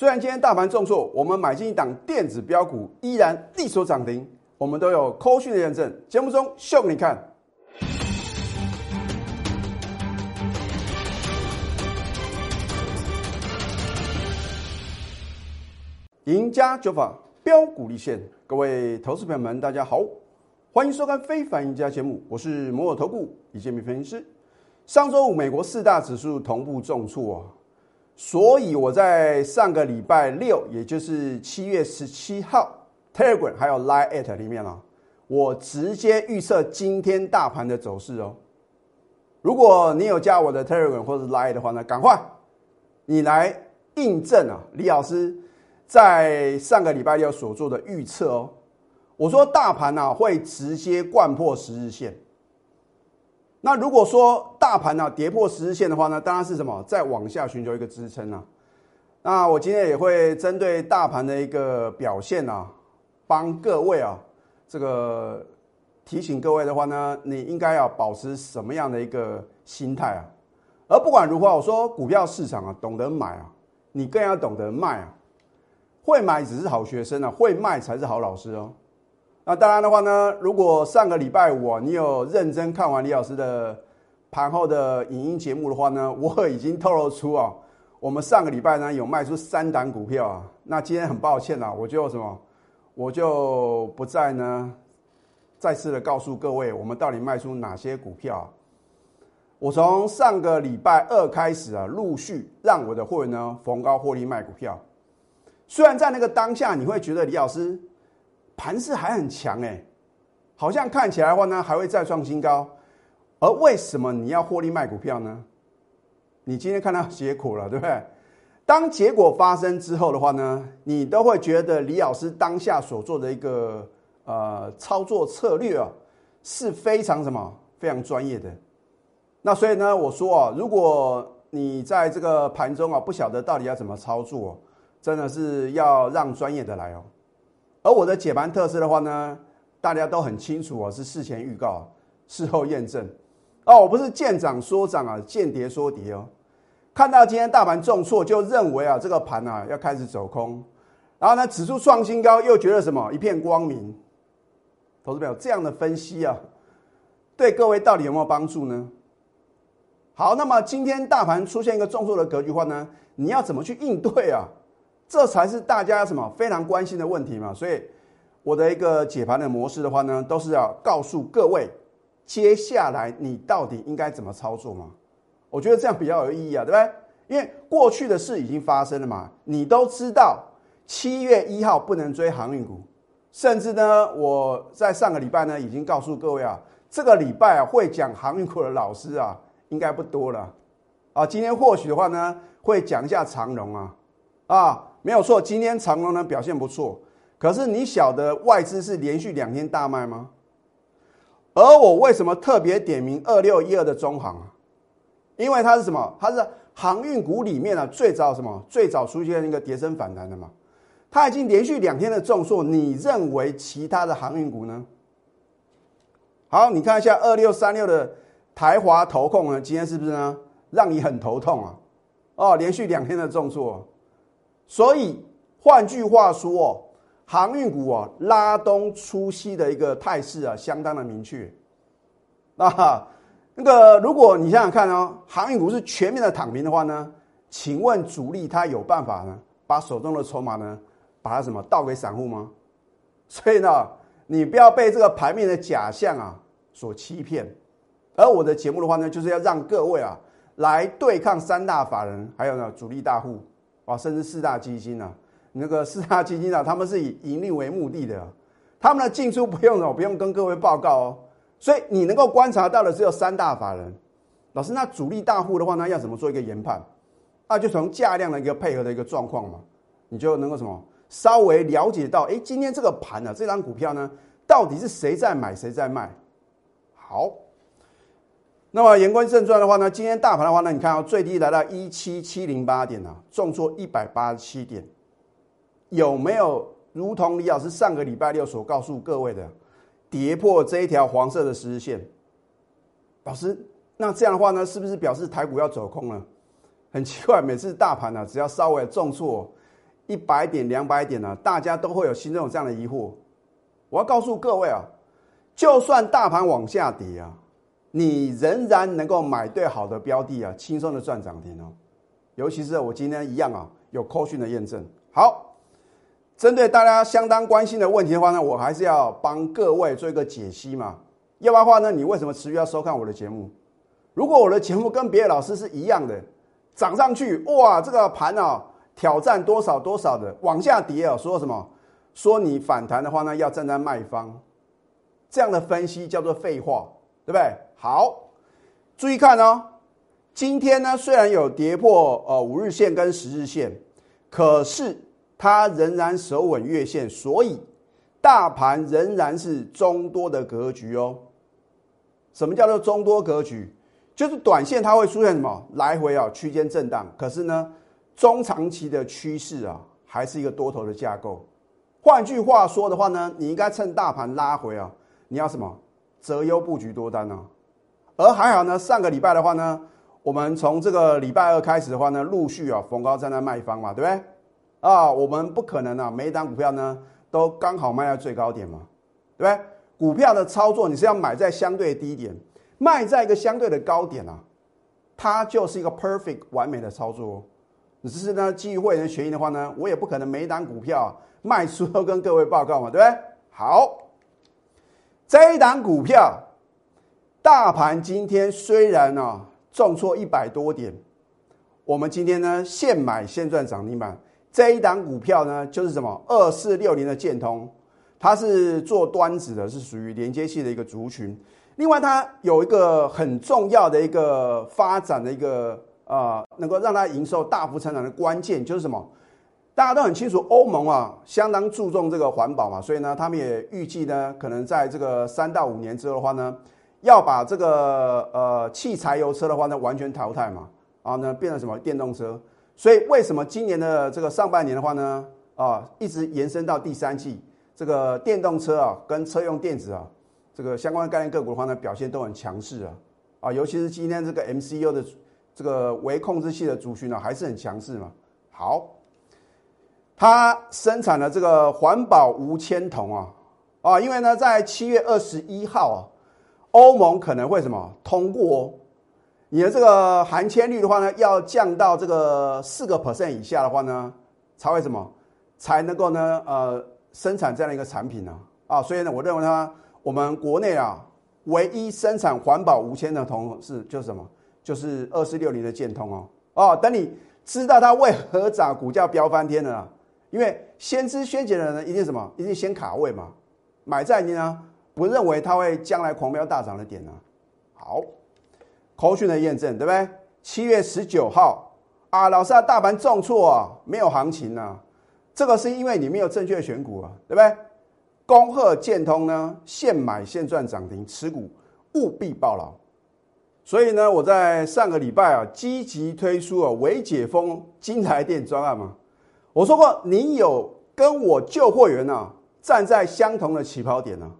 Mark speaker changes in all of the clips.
Speaker 1: 虽然今天大盘重挫，我们买进一档电子标股依然力所涨停，我们都有扣讯的验证。节目中秀给你看。赢家酒法标股立现，各位投资朋友们，大家好，欢迎收看《非凡赢家》节目，我是摩尔投顾李建民分析师。上周五，美国四大指数同步重挫啊，所以我在上个礼拜六，也就是七月十七号，Telegram 还有 Line at 里面啊，我直接预测今天大盘的走势哦。如果你有加我的 Telegram 或者 Line 的话呢，赶快你来印证啊，李老师。在上个礼拜六所做的预测哦，我说大盘呢会直接贯破十日线。那如果说大盘呢跌破十日线的话呢，当然是什么再往下寻求一个支撑啊。那我今天也会针对大盘的一个表现啊，帮各位啊这个提醒各位的话呢，你应该要保持什么样的一个心态啊？而不管如何，我说股票市场啊，懂得买啊，你更要懂得卖啊。会买只是好学生啊，会卖才是好老师哦。那当然的话呢，如果上个礼拜五你有认真看完李老师的盘后的影音节目的话呢，我已经透露出啊，我们上个礼拜呢有卖出三档股票啊。那今天很抱歉啊，我就什么，我就不再呢再次的告诉各位，我们到底卖出哪些股票。我从上个礼拜二开始啊，陆续让我的会员呢逢高获利卖股票。虽然在那个当下，你会觉得李老师盘势还很强哎，好像看起来的话呢，还会再创新高。而为什么你要获利卖股票呢？你今天看到结果了，对不对？当结果发生之后的话呢，你都会觉得李老师当下所做的一个呃操作策略啊，是非常什么非常专业的。那所以呢，我说啊，如果你在这个盘中啊不晓得到底要怎么操作。真的是要让专业的来哦，而我的解盘特色的话呢，大家都很清楚哦，是事前预告，事后验证哦，我不是见涨说涨啊，见跌说跌哦。看到今天大盘重挫，就认为啊，这个盘啊要开始走空，然后呢，指数创新高，又觉得什么一片光明。投资朋友这样的分析啊，对各位到底有没有帮助呢？好，那么今天大盘出现一个重挫的格局话呢，你要怎么去应对啊？这才是大家什么非常关心的问题嘛，所以我的一个解盘的模式的话呢，都是要告诉各位，接下来你到底应该怎么操作嘛？我觉得这样比较有意义啊，对不对？因为过去的事已经发生了嘛，你都知道七月一号不能追航运股，甚至呢，我在上个礼拜呢已经告诉各位啊，这个礼拜啊会讲航运股的老师啊应该不多了啊，今天或许的话呢会讲一下长荣啊啊。没有错，今天长隆呢表现不错，可是你晓得外资是连续两天大卖吗？而我为什么特别点名二六一二的中航啊？因为它是什么？它是航运股里面啊最早什么？最早出现那个跌升反弹的嘛？它已经连续两天的重挫，你认为其他的航运股呢？好，你看一下二六三六的台华投控呢，今天是不是呢？让你很头痛啊！哦，连续两天的重挫。所以换句话说哦，航运股啊拉东出西的一个态势啊，相当的明确。那哈那个，如果你想想看哦，航运股是全面的躺平的话呢，请问主力他有办法呢，把手中的筹码呢，把它什么倒给散户吗？所以呢，你不要被这个盘面的假象啊所欺骗。而我的节目的话呢，就是要让各位啊来对抗三大法人，还有呢主力大户。啊，甚至四大基金啊，那个四大基金啊，他们是以盈利为目的的，他们的进出不用哦，不用跟各位报告哦。所以你能够观察到的只有三大法人。老师，那主力大户的话呢，要怎么做一个研判？那就从价量的一个配合的一个状况嘛，你就能够什么稍微了解到，哎，今天这个盘呢，这张股票呢，到底是谁在买，谁在卖？好。那么言归正传的话呢，今天大盘的话呢，你看啊，最低来到一七七零八点啊，重挫一百八十七点，有没有如同李老师上个礼拜六所告诉各位的，跌破这一条黄色的十日线？老师，那这样的话呢，是不是表示台股要走空了？很奇怪，每次大盘呢，只要稍微重挫，一百点、两百点呢，大家都会有心中有这样的疑惑。我要告诉各位啊，就算大盘往下跌啊，你仍然能够买对好的标的啊，轻松的赚涨停哦。尤其是我今天一样啊，有扣讯的验证。好，针对大家相当关心的问题的话呢，我还是要帮各位做一个解析嘛。要不然的话呢，你为什么持续要收看我的节目？如果我的节目跟别的老师是一样的，涨上去哇，这个盘啊挑战多少多少的，往下跌啊，说什么？说你反弹的话呢，要站在卖方，这样的分析叫做废话，对不对？好，注意看哦，今天呢虽然有跌破呃五日线跟十日线，可是它仍然守稳月线，所以大盘仍然是中多的格局哦。什么叫做中多格局？就是短线它会出现什么来回啊区间震荡，可是呢中长期的趋势啊还是一个多头的架构。换句话说的话呢，你应该趁大盘拉回啊，你要什么择优布局多单呢？而还好呢，上个礼拜的话呢，我们从这个礼拜二开始的话呢，陆续啊逢高站在卖方嘛，对不对？啊，我们不可能啊，每一档股票呢都刚好卖在最高点嘛，对不对？股票的操作你是要买在相对低点，卖在一个相对的高点啊，它就是一个 perfect 完美的操作。只是呢，基于会员权益的话呢，我也不可能每一档股票。卖出都跟各位报告嘛，对不对？好，这一档股票，大盘今天虽然呢重挫一百多点，我们今天呢现买现赚涨停板。这一档股票呢就是什么？二四六零的建通，它是做端子的，是属于连接器的一个族群。另外，它有一个很重要的一个发展的一个啊，能够让它营收大幅成长的关键就是什么？大家都很清楚，欧盟啊相当注重这个环保嘛，所以呢，他们也预计呢，可能在这个三到五年之后的话呢，要把这个呃汽柴油车的话呢完全淘汰嘛，啊呢变成什么电动车。所以为什么今年的这个上半年的话呢，啊一直延伸到第三季，这个电动车啊跟车用电子啊这个相关概念个股的话呢表现都很强势啊，啊尤其是今天这个 MCU 的这个微控制器的族群呢还是很强势嘛。好。它生产的这个环保无铅铜啊，啊，因为呢，在七月二十一号啊，欧盟可能会什么？通过你的这个含铅率的话呢，要降到这个四个 percent 以下的话呢，才会什么？才能够呢呃生产这样的一个产品呢。啊，所以呢，我认为它我们国内啊唯一生产环保无铅的铜是就是什么？就是二四六零的建通哦。哦，等你知道它为何涨，股价飙翻天了。因为先知先觉的人一定什么？一定先卡位嘛，买在你呢不认为它会将来狂飙大涨的点呢。好，口讯的验证对不对？七月十九号啊，老师啊，大盘重挫啊，没有行情呢。这个是因为你没有正确选股啊，对不对？恭贺建通呢，现买现赚涨停，持股务必报牢。所以呢，我在上个礼拜啊，积极推出啊，微解封金台店专案嘛。我说过，你有跟我旧会员呢站在相同的起跑点呢。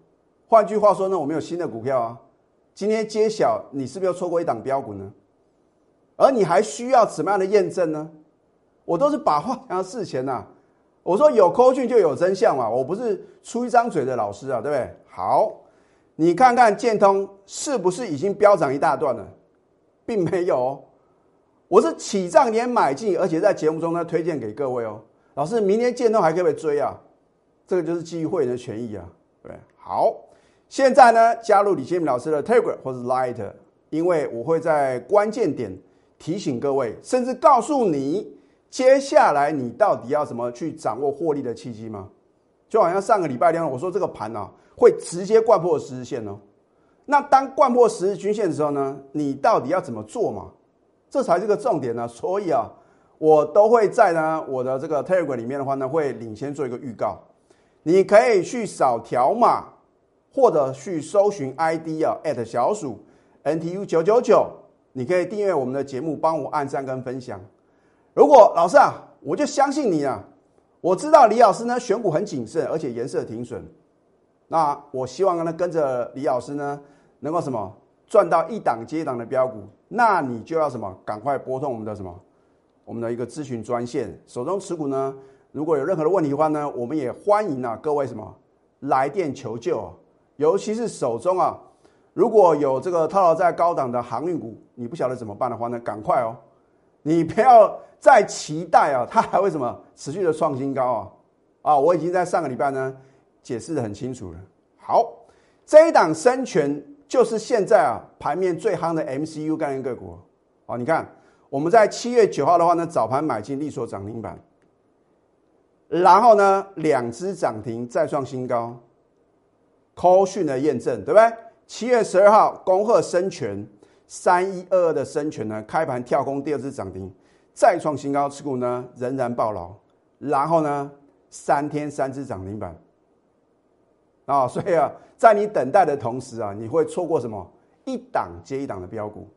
Speaker 1: 换句话说呢，我们有新的股票啊。今天揭晓，你是不是又错过一档标股呢？而你还需要什么样的验证呢？我都是把话讲到事前呐。我说有扣讯就有真相嘛，我不是出一张嘴的老师啊，对不对？好，你看看建通是不是已经飙涨一大段了，并没有。我是起涨点买进，而且在节目中呢推荐给各位哦。老师，明天建通还可不可以追啊？这个就是基于会员的权益啊。对，好，现在呢加入李建明老师的 Telegram 或者 Light，因为我会在关键点提醒各位，甚至告诉你接下来你到底要怎么去掌握获利的契机吗？就好像上个礼拜天我说这个盘呢会直接贯破十日线哦。那当贯破十日均线的时候呢，你到底要怎么做嘛？这才是个重点呢，所以啊，我都会在呢我的这个 Telegram 里面的话呢，会领先做一个预告。你可以去扫条码，或者去搜寻 ID 啊，at 小鼠 NTU 九九九，你可以订阅我们的节目，帮我按赞跟分享。如果老师啊，我就相信你啊，我知道李老师呢选股很谨慎，而且颜色挺准。那我希望呢跟着李老师呢，能够什么赚到一档接一档的标股。那你就要什么？赶快拨通我们的什么？我们的一个咨询专线。手中持股呢，如果有任何的问题的话呢，我们也欢迎啊各位什么来电求救啊，尤其是手中啊如果有这个套牢在高档的航运股，你不晓得怎么办的话呢，赶快哦，你不要再期待啊，它还会什么持续的创新高啊啊！我已经在上个礼拜呢解释的很清楚了。好，这一档深全就是现在啊盘面最夯的 MCU 概念个股啊，你看我们在七月九号的话呢早盘买进利索涨停板。然后呢，两只涨停再创新高，call 讯的验证，对不对？七月十二号，恭贺深全三一二二的深全呢，开盘跳空第二次涨停，再创新高，持股呢仍然爆牢。然后呢，三天三只涨停板，啊，所以啊，在你等待的同时啊，你会错过什么？一档接一档的标股。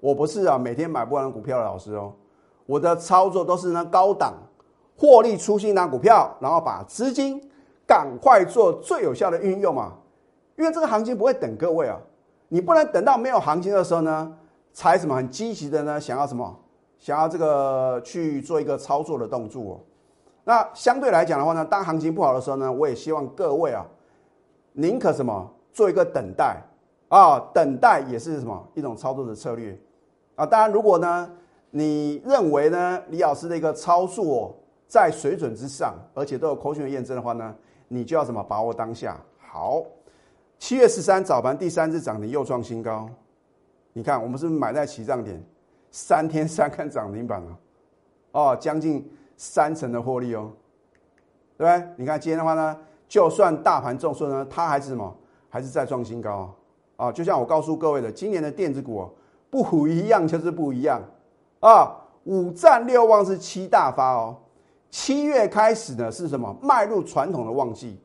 Speaker 1: 我不是啊，每天买不完股票的老师哦，我的操作都是呢高档。获利出新拿股票，然后把资金赶快做最有效的运用嘛，因为这个行情不会等各位啊，你不能等到没有行情的时候呢，才什么很积极的呢，想要什么，想要这个去做一个操作的动作。那相对来讲的话呢，当行情不好的时候呢，我也希望各位啊，宁可什么做一个等待啊，等待也是什么一种操作的策略啊。当然，如果呢，你认为呢，李老师的一个操作。在水准之上，而且都有口讯的验证的话呢，你就要怎么把握当下？好，七月十三早盘第三次涨停又创新高，你看我们是不是买在起涨点？三天三看涨停板了，哦，将近三成的获利哦，对不对？你看今天的话呢，就算大盘重挫呢，它还是什么？还是在创新高啊！就像我告诉各位的，今年的电子股不一样就是不一样啊，五战六旺是七大发哦。七月开始呢是什么？迈入传统的旺季。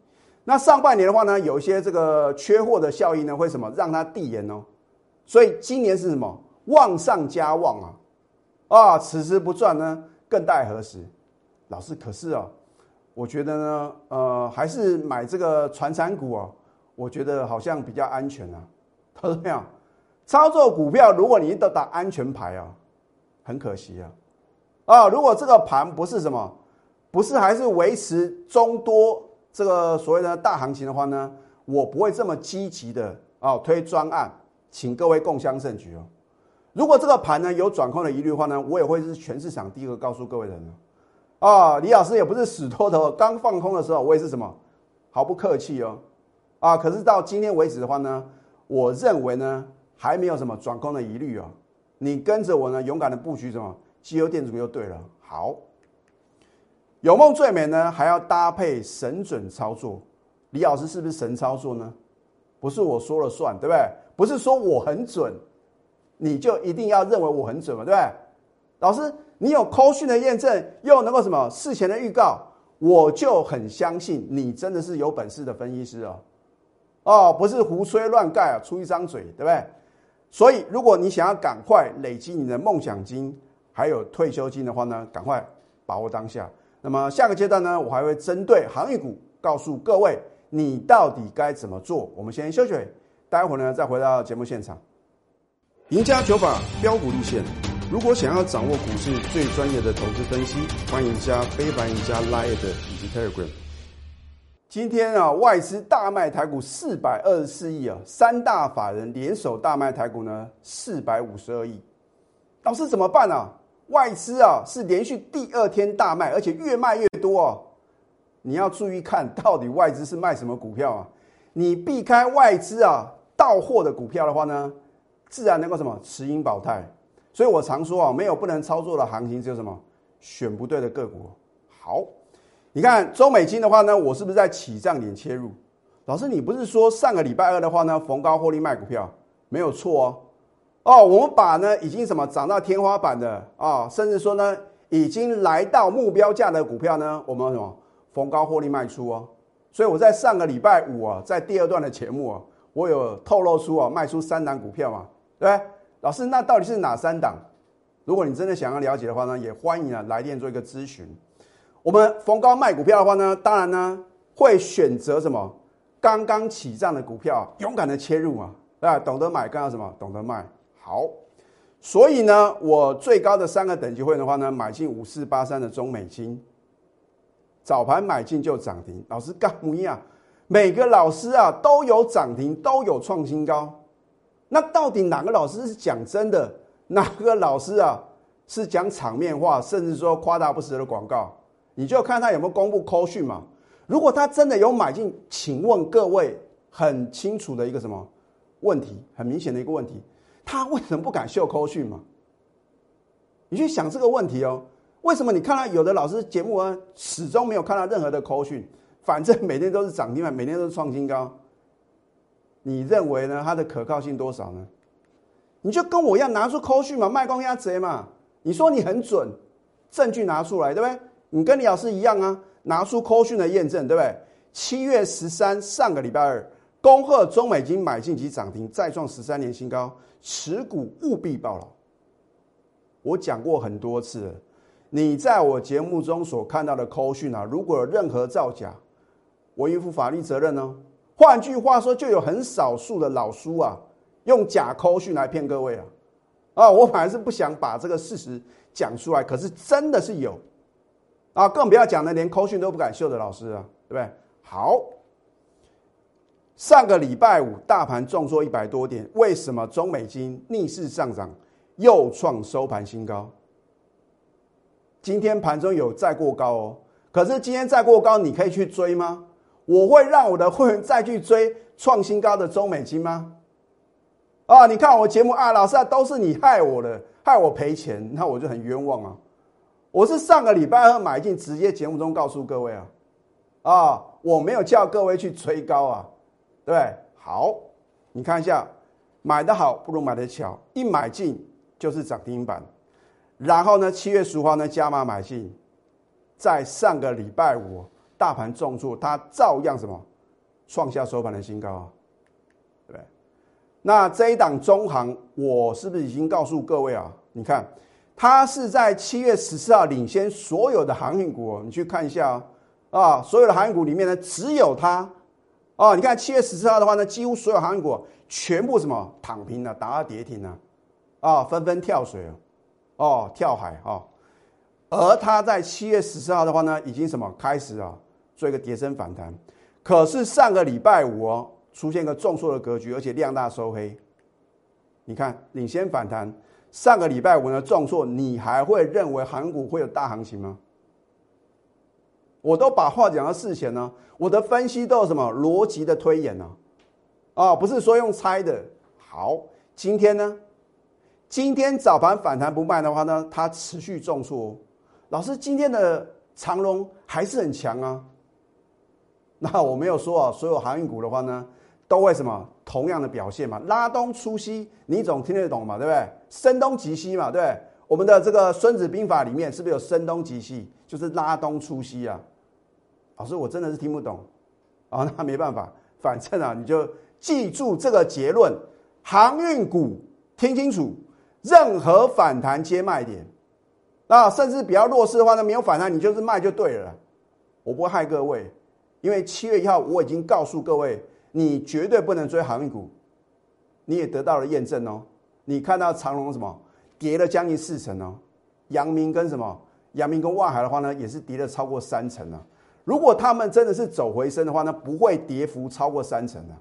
Speaker 1: 那上半年的话呢，有一些这个缺货的效应呢，会什么让它递延哦？所以今年是什么？旺上加旺啊！啊，此时不赚呢，更待何时？老师，可是啊，我觉得呢，呃，还是买这个传产股啊，我觉得好像比较安全啊。他说没有，操作股票，如果你都打安全牌啊，很可惜啊。啊，如果这个盘不是什么？不是还是维持中多这个所谓的大行情的话呢，我不会这么积极的啊推专案，请各位共襄盛举哦。如果这个盘呢有转空的疑虑的话呢，我也会是全市场第一个告诉各位的人啊。李老师也不是死拖头，刚放空的时候我也是什么毫不客气哦啊。可是到今天为止的话呢，我认为呢还没有什么转空的疑虑啊。你跟着我呢勇敢的布局什么机油电子股就对了。好。有梦最美呢，还要搭配神准操作。李老师是不是神操作呢？不是我说了算，对不对？不是说我很准，你就一定要认为我很准嘛，对不对？老师，你有扣讯的验证，又能够什么事前的预告，我就很相信你真的是有本事的分析师哦。哦，不是胡吹乱盖啊，出一张嘴，对不对？所以，如果你想要赶快累积你的梦想金，还有退休金的话呢，赶快把握当下。那么下个阶段呢，我还会针对行业股告诉各位，你到底该怎么做。我们先休息，待会儿呢再回到节目现场。赢家九法标股立线，如果想要掌握股市最专业的投资分析，欢迎加非凡、加 Line 以及 Telegram。今天啊，外资大卖台股四百二十四亿啊，三大法人联手大卖台股呢四百五十二亿，老师怎么办呢？外资啊是连续第二天大卖，而且越卖越多哦。你要注意看到底外资是卖什么股票啊？你避开外资啊到货的股票的话呢，自然能够什么持盈保泰。所以我常说啊，没有不能操作的行情，只有什么选不对的个股。好，你看中美金的话呢，我是不是在起涨点切入？老师，你不是说上个礼拜二的话呢，逢高获利卖股票，没有错哦。哦，我们把呢已经什么涨到天花板的啊，甚至说呢已经来到目标价的股票呢，我们什么逢高获利卖出哦。所以我在上个礼拜五啊，在第二段的节目啊，我有透露出啊卖出三档股票嘛，对不对？老师，那到底是哪三档？如果你真的想要了解的话呢，也欢迎啊来电做一个咨询。我们逢高卖股票的话呢，当然呢会选择什么刚刚起涨的股票，勇敢的切入嘛，啊，懂得买，更要什么？懂得卖。好，所以呢，我最高的三个等级会的话呢，买进五四八三的中美金，早盘买进就涨停，老师干不一样，每个老师啊都有涨停，都有创新高。那到底哪个老师是讲真的？哪个老师啊是讲场面话，甚至说夸大不实的广告？你就看他有没有公布扣讯嘛。如果他真的有买进，请问各位很清楚的一个什么问题？很明显的一个问题，他为什么不敢秀扣讯嘛？你去想这个问题哦。为什么你看到有的老师节目啊，始终没有看到任何的扣讯？反正每天都是涨停板，每天都是创新高。你认为呢？它的可靠性多少呢？你就跟我一样拿出扣讯嘛，卖光压贼嘛。你说你很准，证据拿出来，对不对？你跟李老师一样啊，拿出扣讯的验证，对不对？七月十三，上个礼拜二，恭贺中美金买进及涨停，再创十三年新高，持股务必报牢。我讲过很多次。你在我节目中所看到的扣讯啊，如果有任何造假，我应负法律责任呢。换句话说，就有很少数的老叔啊，用假扣讯来骗各位啊。啊，我反而是不想把这个事实讲出来，可是真的是有啊，更不要讲的连扣讯都不敢秀的老师啊，对不对？好，上个礼拜五大盘重挫一百多点，为什么中美金逆势上涨，又创收盘新高？今天盘中有再过高哦，可是今天再过高，你可以去追吗？我会让我的会员再去追创新高的中美金吗？啊，你看我节目啊，老师啊，都是你害我的，害我赔钱，那我就很冤枉啊！我是上个礼拜二买进，直接节目中告诉各位啊，啊，我没有叫各位去追高啊，对对？好，你看一下，买的好不如买的巧，一买进就是涨停板。然后呢，七月十五号呢加码买进，在上个礼拜五大盘重挫，它照样什么创下收盘的新高啊，对不对？那这一档中行，我是不是已经告诉各位啊？你看，它是在七月十四号领先所有的航运股，你去看一下啊，啊，所有的航运股里面呢，只有它，哦，你看七月十四号的话呢，几乎所有航运股全部什么躺平了，打到跌停了，啊，纷纷跳水了。哦，跳海啊！而它在七月十四号的话呢，已经什么开始啊，做一个跌升反弹。可是上个礼拜五哦，出现一个重挫的格局，而且量大收黑。你看，领先反弹。上个礼拜五呢重挫，你还会认为韩股会有大行情吗？我都把话讲到事前呢，我的分析都有什么逻辑的推演呢？啊，不是说用猜的。好，今天呢？今天早盘反弹不卖的话呢，它持续重挫。老师，今天的长龙还是很强啊。那我没有说啊，所有航运股的话呢，都会什么同样的表现嘛？拉东出西，你总听得懂嘛？对不对？声东击西嘛？对。我们的这个《孙子兵法》里面是不是有声东击西？就是拉东出西啊。老师，我真的是听不懂啊。那没办法，反正啊，你就记住这个结论：航运股听清楚。任何反弹接卖点，那，甚至比较弱势的话呢，没有反弹，你就是卖就对了。我不会害各位，因为七月一号我已经告诉各位，你绝对不能追航运股，你也得到了验证哦。你看到长隆什么跌了将近四成哦，阳明跟什么阳明跟万海的话呢，也是跌了超过三成啊。如果他们真的是走回升的话那，不会跌幅超过三成的。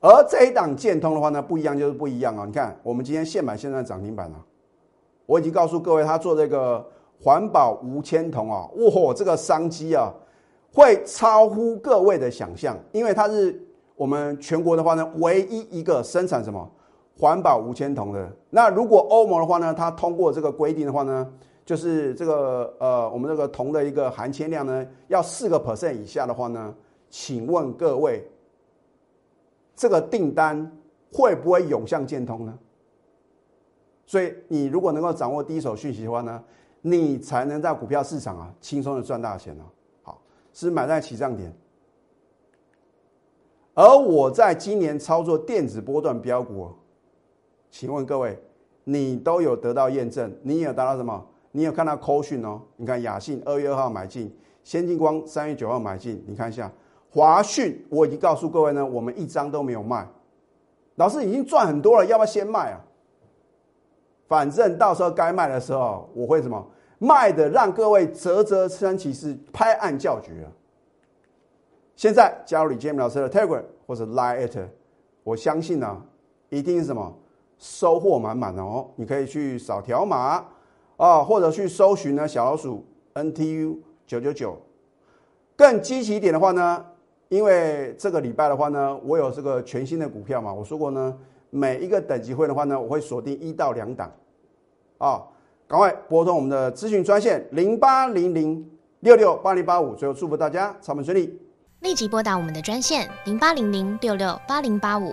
Speaker 1: 而这一档建通的话呢，不一样就是不一样啊！你看，我们今天现买现在涨停板了，我已经告诉各位，他做这个环保无铅铜啊，哇，这个商机啊，会超乎各位的想象，因为它是我们全国的话呢，唯一一个生产什么环保无铅铜的。那如果欧盟的话呢，它通过这个规定的话呢，就是这个呃，我们这个铜的一个含铅量呢，要四个 percent 以下的话呢，请问各位？这个订单会不会涌向建通呢？所以你如果能够掌握第一手讯息的话呢，你才能在股票市场啊轻松的赚大钱呢。好，是买在起涨点。而我在今年操作电子波段标股，请问各位，你都有得到验证？你有达到什么？你有看到扣讯哦？你看雅信二月二号买进，先进光三月九号买进，你看一下。华讯，我已经告诉各位呢，我们一张都没有卖。老师已经赚很多了，要不要先卖啊？反正到时候该卖的时候，我会什么卖的让各位啧啧称奇，是拍案叫绝啊！现在加入李建明老师的 Telegram 或者 Line，我相信呢，一定是什么收获满满的哦！你可以去扫条码啊，或者去搜寻呢小老鼠 NTU 九九九。更积极一点的话呢，因为这个礼拜的话呢，我有这个全新的股票嘛，我说过呢，每一个等级会的话呢，我会锁定一到两档啊。赶快拨通我们的咨询专线零八零零六六八零八五，最后祝福大家操盘顺利。
Speaker 2: 立即拨打我们的专线零八零零六六八零八五